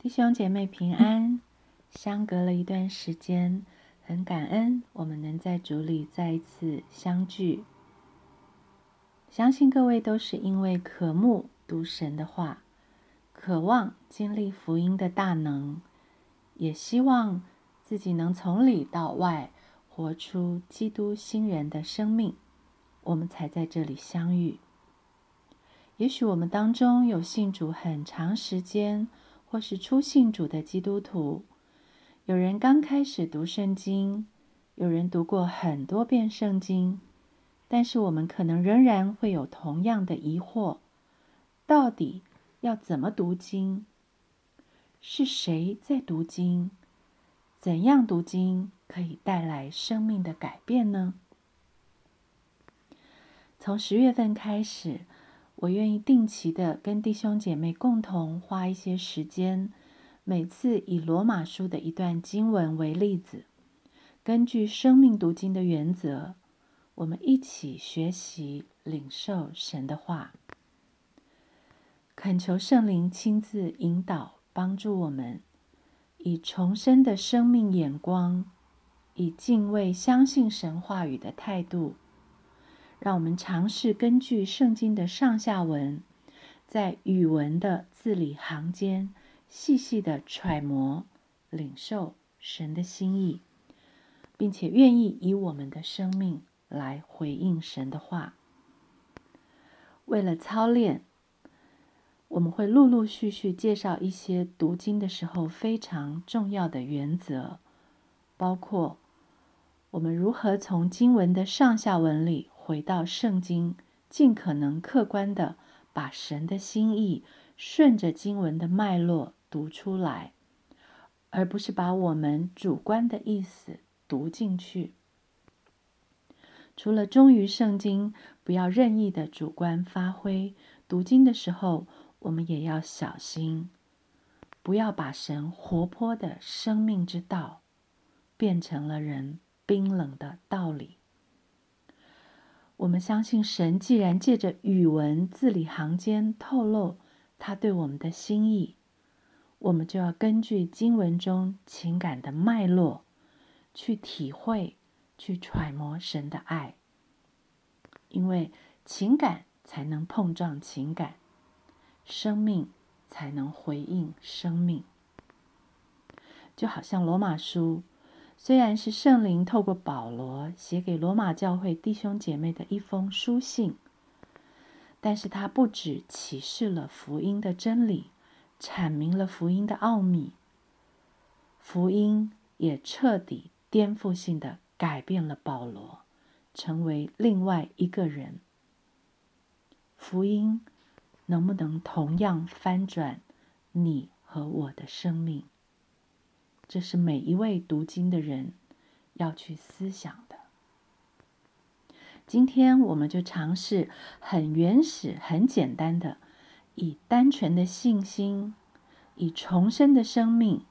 弟兄姐妹平安，相隔了一段时间，很感恩我们能在主里再一次相聚。相信各位都是因为渴慕读神的话，渴望经历福音的大能，也希望自己能从里到外活出基督新人的生命，我们才在这里相遇。也许我们当中有信主很长时间。或是初信主的基督徒，有人刚开始读圣经，有人读过很多遍圣经，但是我们可能仍然会有同样的疑惑：到底要怎么读经？是谁在读经？怎样读经可以带来生命的改变呢？从十月份开始。我愿意定期的跟弟兄姐妹共同花一些时间，每次以罗马书的一段经文为例子，根据生命读经的原则，我们一起学习领受神的话，恳求圣灵亲自引导帮助我们，以重生的生命眼光，以敬畏相信神话语的态度。让我们尝试根据圣经的上下文，在语文的字里行间细细的揣摩、领受神的心意，并且愿意以我们的生命来回应神的话。为了操练，我们会陆陆续续介绍一些读经的时候非常重要的原则，包括我们如何从经文的上下文里。回到圣经，尽可能客观的把神的心意顺着经文的脉络读出来，而不是把我们主观的意思读进去。除了忠于圣经，不要任意的主观发挥。读经的时候，我们也要小心，不要把神活泼的生命之道变成了人冰冷的道理。我们相信神，既然借着语文字里行间透露他对我们的心意，我们就要根据经文中情感的脉络，去体会、去揣摩神的爱。因为情感才能碰撞情感，生命才能回应生命。就好像罗马书。虽然是圣灵透过保罗写给罗马教会弟兄姐妹的一封书信，但是他不止启示了福音的真理，阐明了福音的奥秘，福音也彻底颠覆性的改变了保罗，成为另外一个人。福音能不能同样翻转你和我的生命？这是每一位读经的人要去思想的。今天我们就尝试很原始、很简单的，以单纯的信心、以重生的生命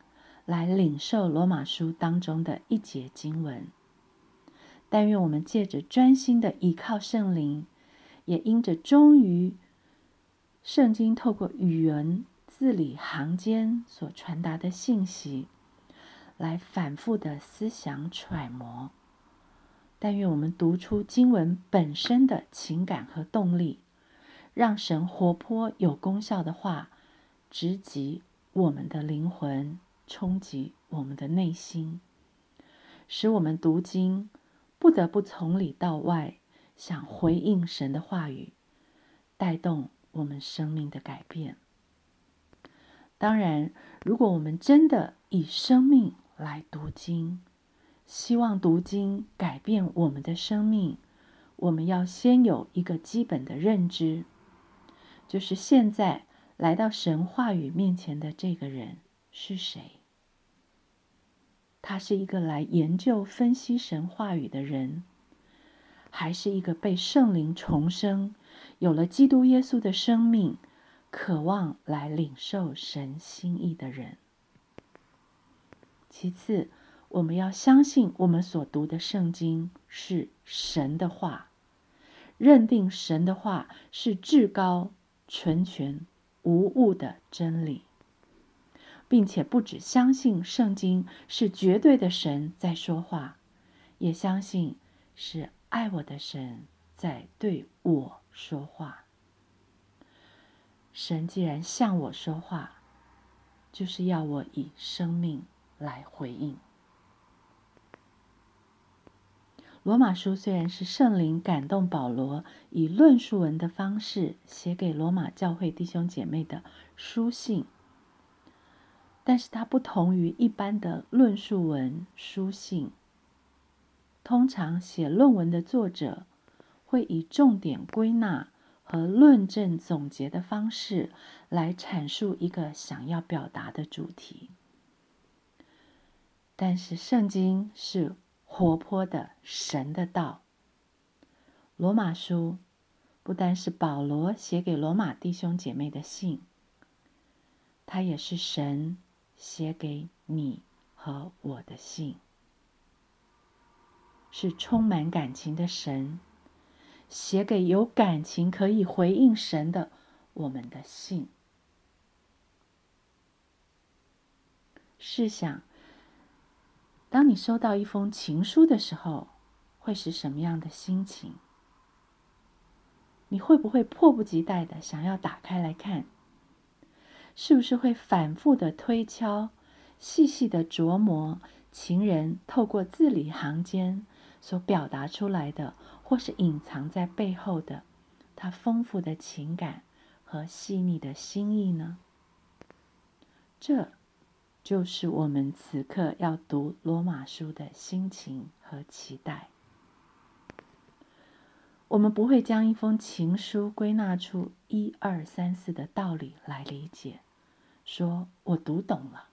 来领受罗马书当中的一节经文。但愿我们借着专心的依靠圣灵，也因着忠于圣经透过语文字里行间所传达的信息。来反复的思想揣摩，但愿我们读出经文本身的情感和动力，让神活泼有功效的话直击我们的灵魂，冲击我们的内心，使我们读经不得不从里到外想回应神的话语，带动我们生命的改变。当然，如果我们真的以生命，来读经，希望读经改变我们的生命。我们要先有一个基本的认知，就是现在来到神话语面前的这个人是谁？他是一个来研究分析神话语的人，还是一个被圣灵重生、有了基督耶稣的生命、渴望来领受神心意的人？其次，我们要相信我们所读的圣经是神的话，认定神的话是至高、纯全、无误的真理。并且不只相信圣经是绝对的神在说话，也相信是爱我的神在对我说话。神既然向我说话，就是要我以生命来回应。罗马书虽然是圣灵感动保罗以论述文的方式写给罗马教会弟兄姐妹的书信，但是它不同于一般的论述文书信。通常写论文的作者会以重点归纳和论证总结的方式来阐述一个想要表达的主题，但是圣经是。活泼的神的道。罗马书不单是保罗写给罗马弟兄姐妹的信，它也是神写给你和我的信，是充满感情的神写给有感情可以回应神的我们的信。试想。当你收到一封情书的时候，会是什么样的心情？你会不会迫不及待的想要打开来看？是不是会反复的推敲、细细的琢磨情人透过字里行间所表达出来的，或是隐藏在背后的他丰富的情感和细腻的心意呢？这。就是我们此刻要读罗马书的心情和期待。我们不会将一封情书归纳出一二三四的道理来理解，说我读懂了。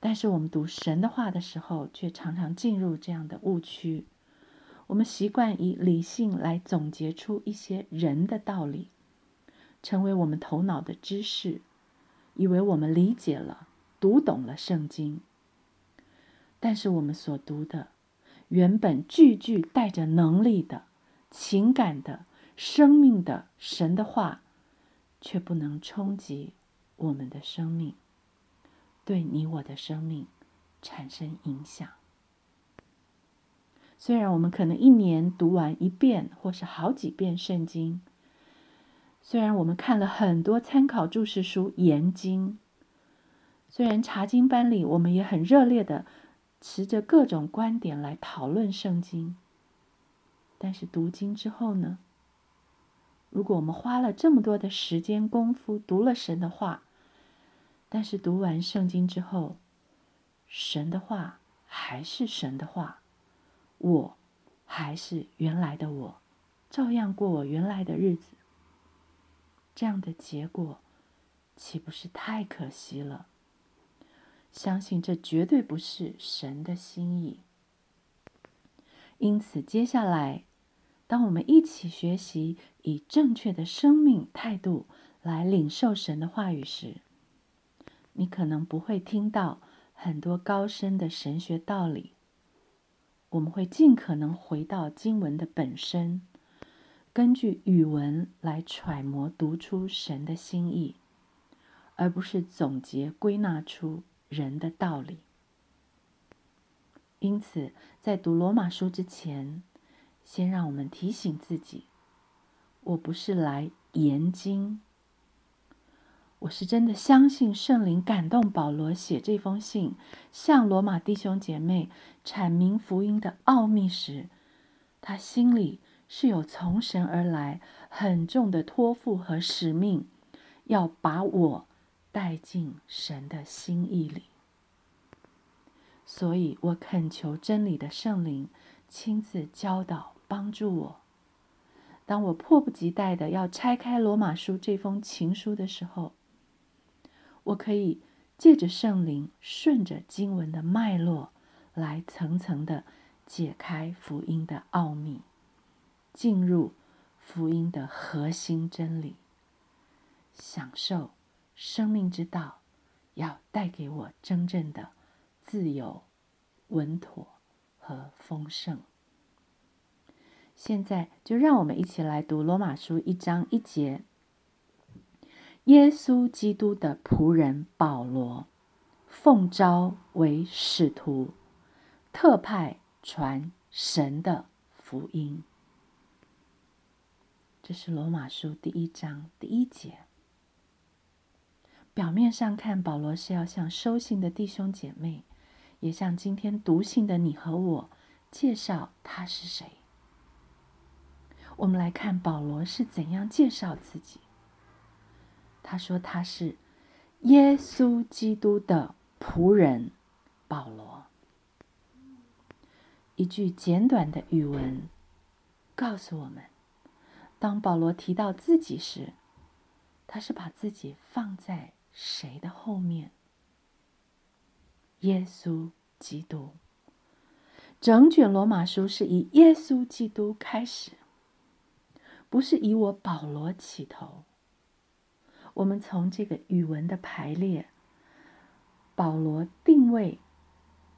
但是我们读神的话的时候，却常常进入这样的误区。我们习惯以理性来总结出一些人的道理，成为我们头脑的知识，以为我们理解了。读懂了圣经，但是我们所读的原本句句带着能力的、情感的、生命的神的话，却不能冲击我们的生命，对你我的生命产生影响。虽然我们可能一年读完一遍或是好几遍圣经，虽然我们看了很多参考注释书研经。虽然查经班里，我们也很热烈的持着各种观点来讨论圣经，但是读经之后呢？如果我们花了这么多的时间功夫读了神的话，但是读完圣经之后，神的话还是神的话，我还是原来的我，照样过我原来的日子，这样的结果岂不是太可惜了？相信这绝对不是神的心意。因此，接下来，当我们一起学习以正确的生命态度来领受神的话语时，你可能不会听到很多高深的神学道理。我们会尽可能回到经文的本身，根据语文来揣摩读出神的心意，而不是总结归纳出。人的道理。因此，在读罗马书之前，先让我们提醒自己：我不是来研经，我是真的相信圣灵感动保罗写这封信，向罗马弟兄姐妹阐明福音的奥秘时，他心里是有从神而来很重的托付和使命，要把我。带进神的心意里，所以我恳求真理的圣灵亲自教导、帮助我。当我迫不及待的要拆开罗马书这封情书的时候，我可以借着圣灵，顺着经文的脉络，来层层的解开福音的奥秘，进入福音的核心真理，享受。生命之道要带给我真正的自由、稳妥和丰盛。现在就让我们一起来读罗马书一章一节。耶稣基督的仆人保罗，奉召为使徒，特派传神的福音。这是罗马书第一章第一节。表面上看，保罗是要向收信的弟兄姐妹，也向今天读信的你和我介绍他是谁。我们来看保罗是怎样介绍自己。他说他是耶稣基督的仆人保罗。一句简短的语文告诉我们，当保罗提到自己时，他是把自己放在谁的后面？耶稣基督。整卷罗马书是以耶稣基督开始，不是以我保罗起头。我们从这个语文的排列，保罗定位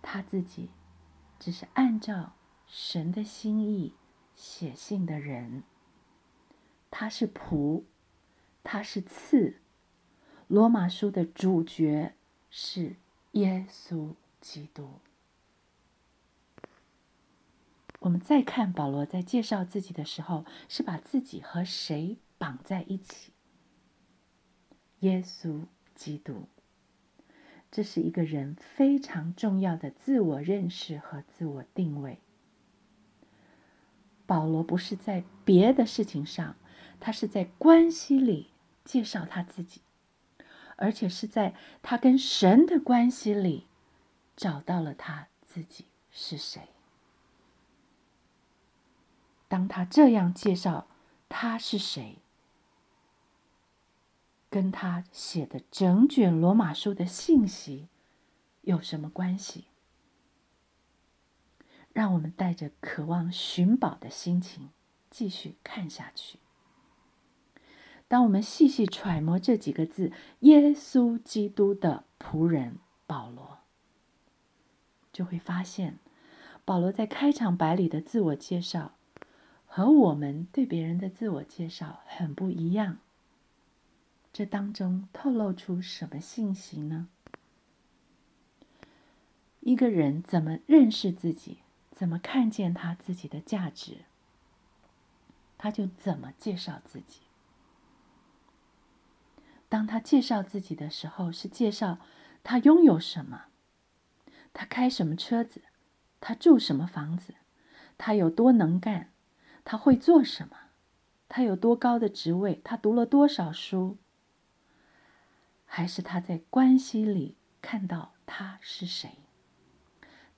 他自己，只是按照神的心意写信的人。他是仆，他是次。罗马书的主角是耶稣基督。我们再看保罗在介绍自己的时候，是把自己和谁绑在一起？耶稣基督，这是一个人非常重要的自我认识和自我定位。保罗不是在别的事情上，他是在关系里介绍他自己，而且是在他跟神的关系里找到了他自己是谁。当他这样介绍他是谁。跟他写的整卷罗马书的信息有什么关系？让我们带着渴望寻宝的心情继续看下去。当我们细细揣摩这几个字“耶稣基督的仆人保罗”，就会发现，保罗在开场白里的自我介绍和我们对别人的自我介绍很不一样。这当中透露出什么信息呢？一个人怎么认识自己，怎么看见他自己的价值，他就怎么介绍自己。当他介绍自己的时候，是介绍他拥有什么，他开什么车子，他住什么房子，他有多能干，他会做什么，他有多高的职位，他读了多少书。还是他在关系里看到他是谁？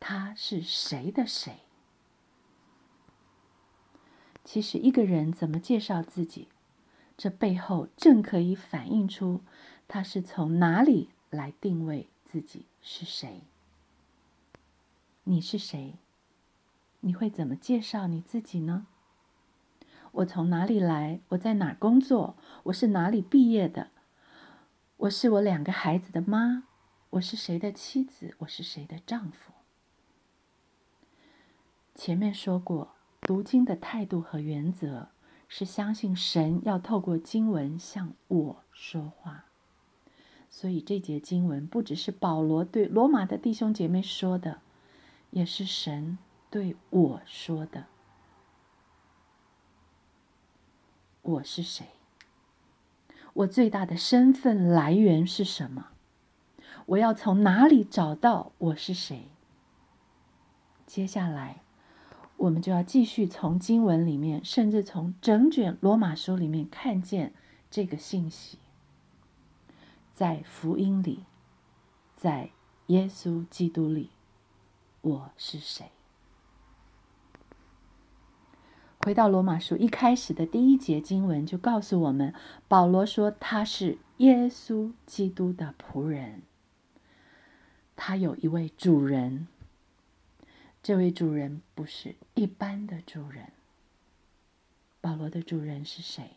他是谁的谁？其实一个人怎么介绍自己，这背后正可以反映出他是从哪里来定位自己是谁。你是谁？你会怎么介绍你自己呢？我从哪里来？我在哪工作？我是哪里毕业的？我是我两个孩子的妈，我是谁的妻子？我是谁的丈夫？前面说过，读经的态度和原则是相信神要透过经文向我说话，所以这节经文不只是保罗对罗马的弟兄姐妹说的，也是神对我说的。我是谁？我最大的身份来源是什么？我要从哪里找到我是谁？接下来，我们就要继续从经文里面，甚至从整卷罗马书里面看见这个信息。在福音里，在耶稣基督里，我是谁？回到罗马书一开始的第一节经文，就告诉我们，保罗说他是耶稣基督的仆人。他有一位主人，这位主人不是一般的主人。保罗的主人是谁？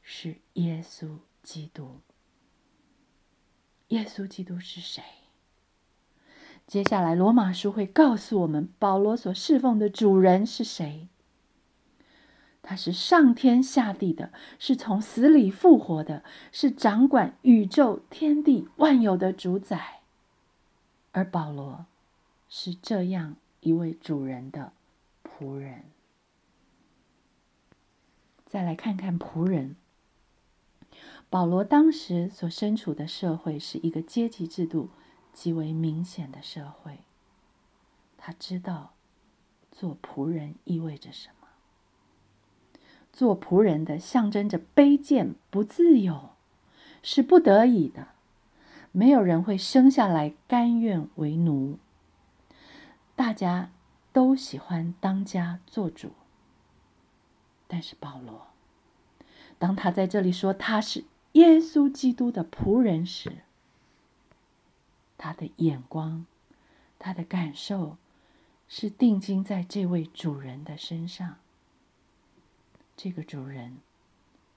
是耶稣基督。耶稣基督是谁？接下来，罗马书会告诉我们保罗所侍奉的主人是谁。他是上天下地的，是从死里复活的，是掌管宇宙天地万有的主宰。而保罗是这样一位主人的仆人。再来看看仆人，保罗当时所身处的社会是一个阶级制度极为明显的社会，他知道做仆人意味着什么。做仆人的象征着卑贱、不自由，是不得已的。没有人会生下来甘愿为奴。大家都喜欢当家做主，但是保罗，当他在这里说他是耶稣基督的仆人时，他的眼光、他的感受是定睛在这位主人的身上。这个主人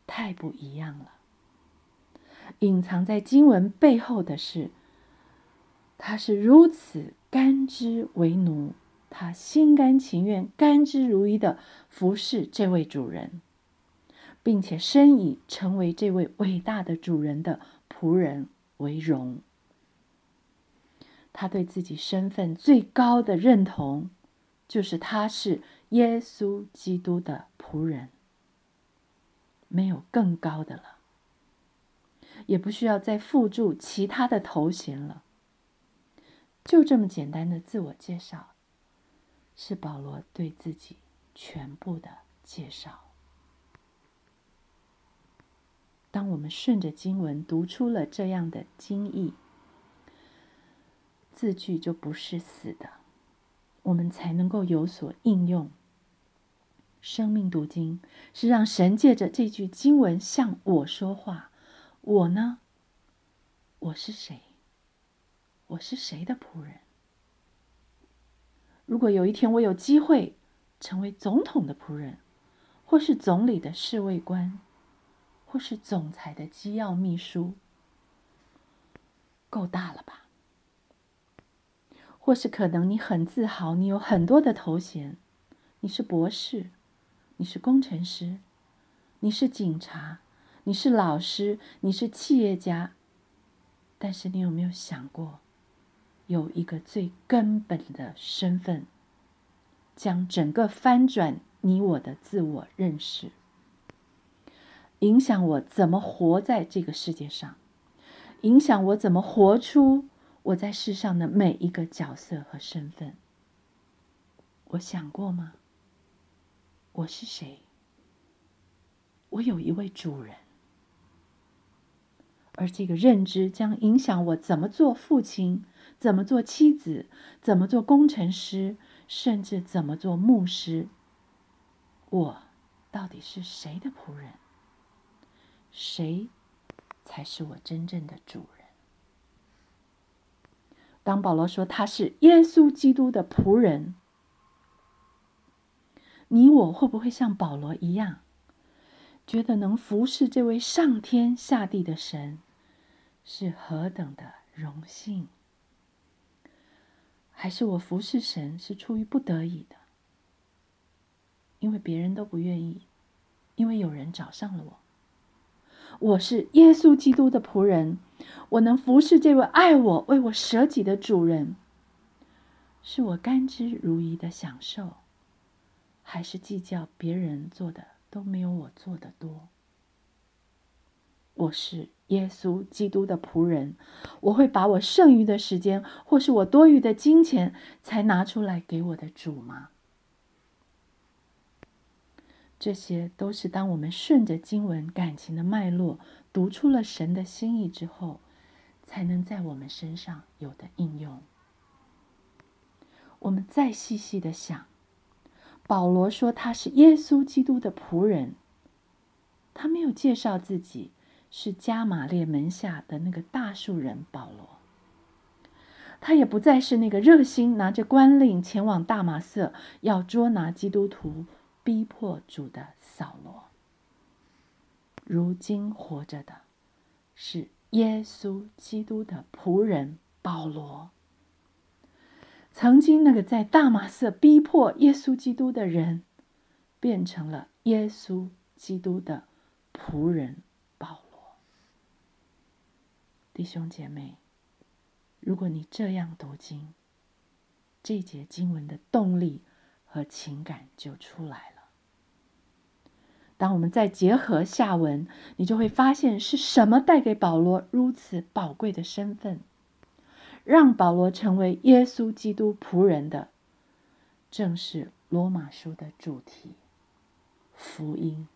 太不一样了。隐藏在经文背后的是，他是如此甘之为奴，他心甘情愿、甘之如饴的服侍这位主人，并且深以成为这位伟大的主人的仆人为荣。他对自己身份最高的认同，就是他是耶稣基督的仆人。没有更高的了，也不需要再附注其他的头衔了。就这么简单的自我介绍，是保罗对自己全部的介绍。当我们顺着经文读出了这样的经义，字句就不是死的，我们才能够有所应用。生命读经是让神借着这句经文向我说话。我呢？我是谁？我是谁的仆人？如果有一天我有机会成为总统的仆人，或是总理的侍卫官，或是总裁的机要秘书，够大了吧？或是可能你很自豪，你有很多的头衔，你是博士。你是工程师，你是警察，你是老师，你是企业家。但是你有没有想过，有一个最根本的身份，将整个翻转你我的自我认识，影响我怎么活在这个世界上，影响我怎么活出我在世上的每一个角色和身份？我想过吗？我是谁？我有一位主人，而这个认知将影响我怎么做父亲，怎么做妻子，怎么做工程师，甚至怎么做牧师。我到底是谁的仆人？谁才是我真正的主人？当保罗说他是耶稣基督的仆人。你我会不会像保罗一样，觉得能服侍这位上天下地的神是何等的荣幸？还是我服侍神是出于不得已的？因为别人都不愿意，因为有人找上了我。我是耶稣基督的仆人，我能服侍这位爱我、为我舍己的主人，是我甘之如饴的享受。还是计较别人做的都没有我做的多。我是耶稣基督的仆人，我会把我剩余的时间，或是我多余的金钱，才拿出来给我的主吗？这些都是当我们顺着经文感情的脉络，读出了神的心意之后，才能在我们身上有的应用。我们再细细的想。保罗说他是耶稣基督的仆人，他没有介绍自己是加玛列门下的那个大树人保罗，他也不再是那个热心拿着官令前往大马色要捉拿基督徒、逼迫主的扫罗。如今活着的是耶稣基督的仆人保罗。曾经那个在大马色逼迫耶稣基督的人，变成了耶稣基督的仆人。弟兄姐妹，如果你这样读经，这节经文的动力和情感就出来了。当我们再结合下文，你就会发现是什么带给保罗如此宝贵的身份，让保罗成为耶稣基督仆人的，正是罗马书的主题——福音。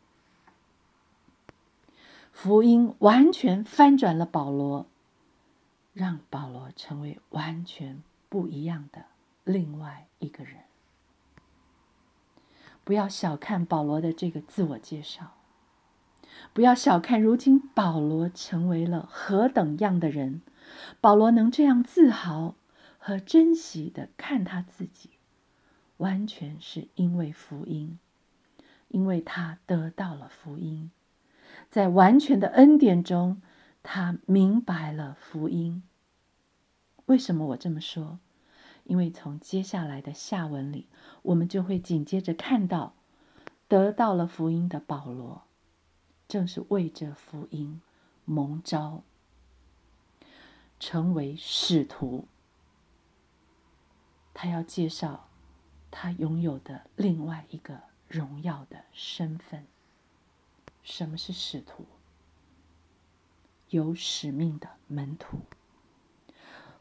福音完全翻转了保罗，让保罗成为完全不一样的另外一个人。不要小看保罗的这个自我介绍，不要小看如今保罗成为了何等样的人。保罗能这样自豪和珍惜的看他自己，完全是因为福音，因为他得到了福音，在完全的恩典中，他明白了福音。为什么我这么说？因为从接下来的下文里，我们就会紧接着看到，得到了福音的保罗，正是为着福音蒙召，成为使徒。他要介绍他拥有的另外一个荣耀的身份。什么是使徒？有使命的门徒。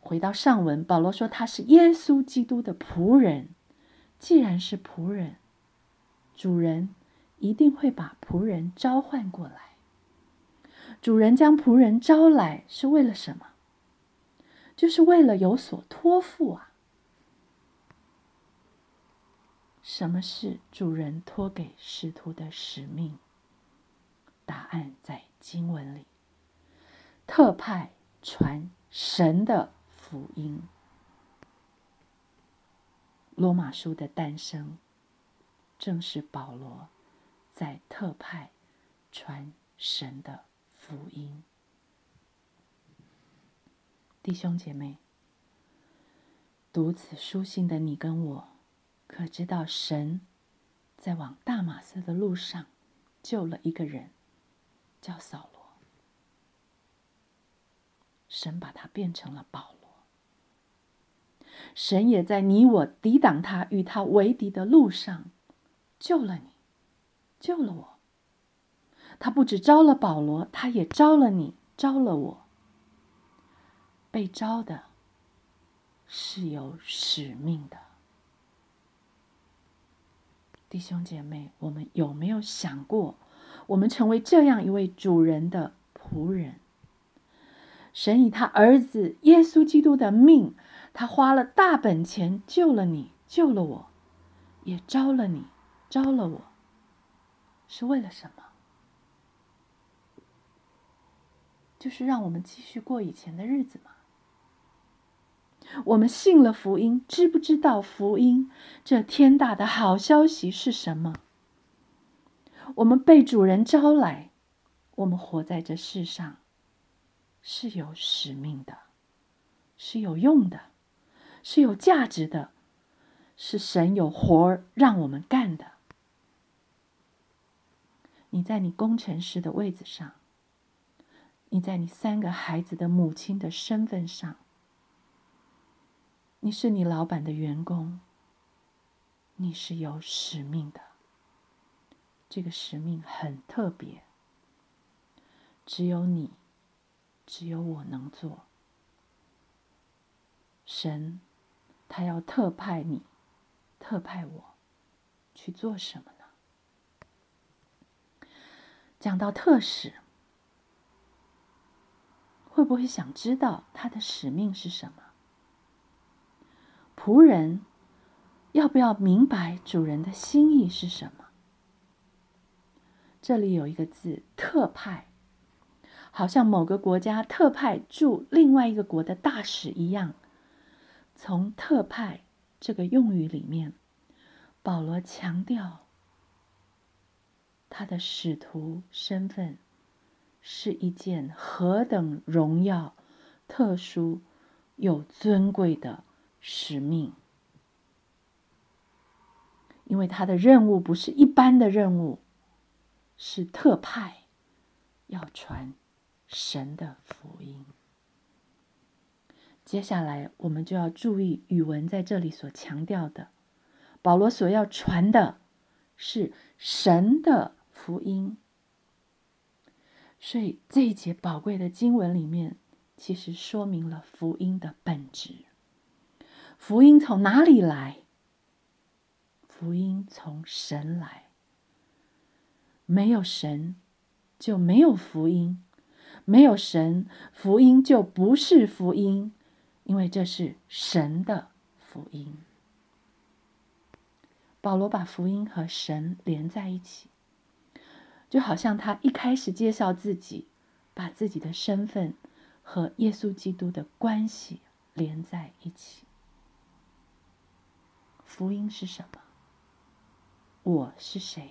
回到上文，保罗说他是耶稣基督的仆人。既然是仆人，主人一定会把仆人召唤过来。主人将仆人招来是为了什么？就是为了有所托付啊。什么是主人托给使徒的使命？答案在经文里，特派传神的。福音，罗马书的诞生，正是保罗在特派传神的福音。弟兄姐妹，读此书信的你跟我，可知道神在往大马色的路上救了一个人，叫扫罗。神把他变成了保罗。神也在你我抵挡他、与他为敌的路上救了你，救了我。他不止招了保罗，他也招了你，招了我。被招的是有使命的，弟兄姐妹，我们有没有想过，我们成为这样一位主人的仆人？神以他儿子耶稣基督的命。他花了大本钱救了你，救了我，也招了你，招了我，是为了什么？就是让我们继续过以前的日子吗？我们信了福音，知不知道福音这天大的好消息是什么？我们被主人招来，我们活在这世上是有使命的，是有用的。是有价值的，是神有活儿让我们干的。你在你工程师的位子上，你在你三个孩子的母亲的身份上，你是你老板的员工，你是有使命的。这个使命很特别，只有你，只有我能做。神。他要特派你，特派我去做什么呢？讲到特使，会不会想知道他的使命是什么？仆人要不要明白主人的心意是什么？这里有一个字“特派”，好像某个国家特派驻另外一个国的大使一样。从特派这个用语里面，保罗强调他的使徒身份是一件何等荣耀、特殊又尊贵的使命，因为他的任务不是一般的任务，是特派要传神的福音。接下来，我们就要注意语文在这里所强调的，保罗所要传的是神的福音。所以这一节宝贵的经文里面，其实说明了福音的本质。福音从哪里来？福音从神来。没有神，就没有福音；没有神，福音就不是福音。因为这是神的福音，保罗把福音和神连在一起，就好像他一开始介绍自己，把自己的身份和耶稣基督的关系连在一起。福音是什么？我是谁？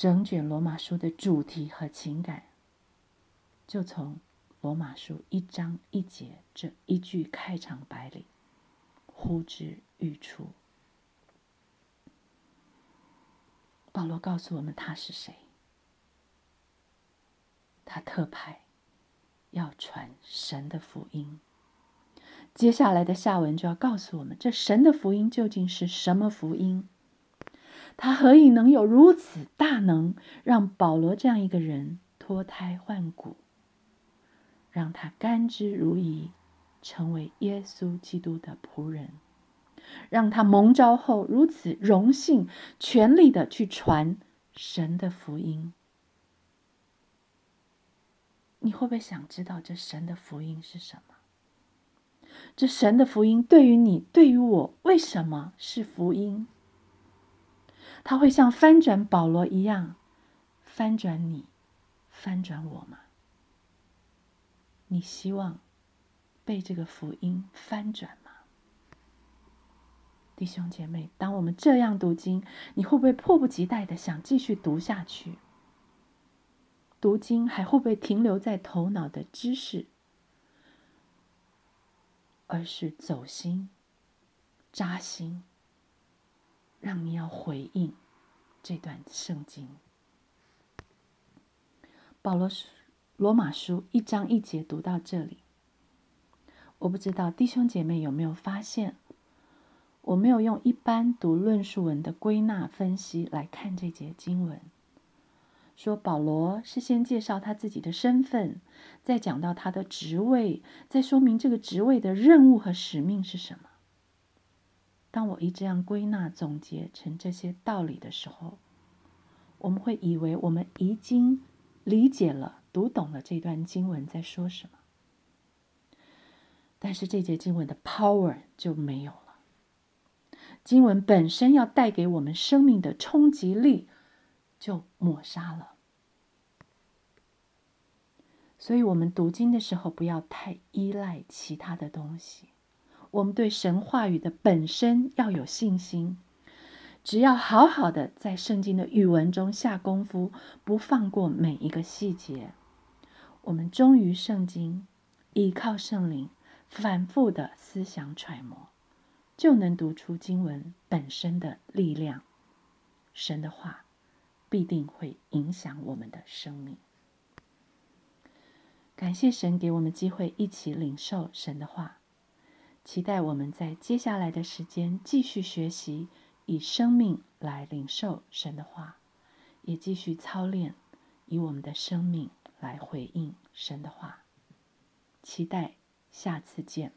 整卷罗马书的主题和情感，就从。罗马书一章一节这一句开场白里，呼之欲出。保罗告诉我们他是谁，他特派要传神的福音。接下来的下文就要告诉我们，这神的福音究竟是什么福音？他何以能有如此大能，让保罗这样一个人脱胎换骨？让他甘之如饴，成为耶稣基督的仆人；让他蒙召后如此荣幸、全力的去传神的福音。你会不会想知道这神的福音是什么？这神的福音对于你、对于我，为什么是福音？他会像翻转保罗一样翻转你、翻转我吗？你希望被这个福音翻转吗，弟兄姐妹？当我们这样读经，你会不会迫不及待的想继续读下去？读经还会不会停留在头脑的知识，而是走心、扎心，让你要回应这段圣经？保罗。罗马书一章一节读到这里，我不知道弟兄姐妹有没有发现，我没有用一般读论述文的归纳分析来看这节经文。说保罗是先介绍他自己的身份，再讲到他的职位，再说明这个职位的任务和使命是什么。当我一这样归纳总结成这些道理的时候，我们会以为我们已经理解了。读懂了这段经文在说什么，但是这节经文的 power 就没有了。经文本身要带给我们生命的冲击力就抹杀了。所以，我们读经的时候不要太依赖其他的东西，我们对神话语的本身要有信心。只要好好的在圣经的语文中下功夫，不放过每一个细节。我们忠于圣经，依靠圣灵，反复的思想揣摩，就能读出经文本身的力量。神的话必定会影响我们的生命。感谢神给我们机会一起领受神的话，期待我们在接下来的时间继续学习，以生命来领受神的话，也继续操练，以我们的生命。来回应神的话，期待下次见。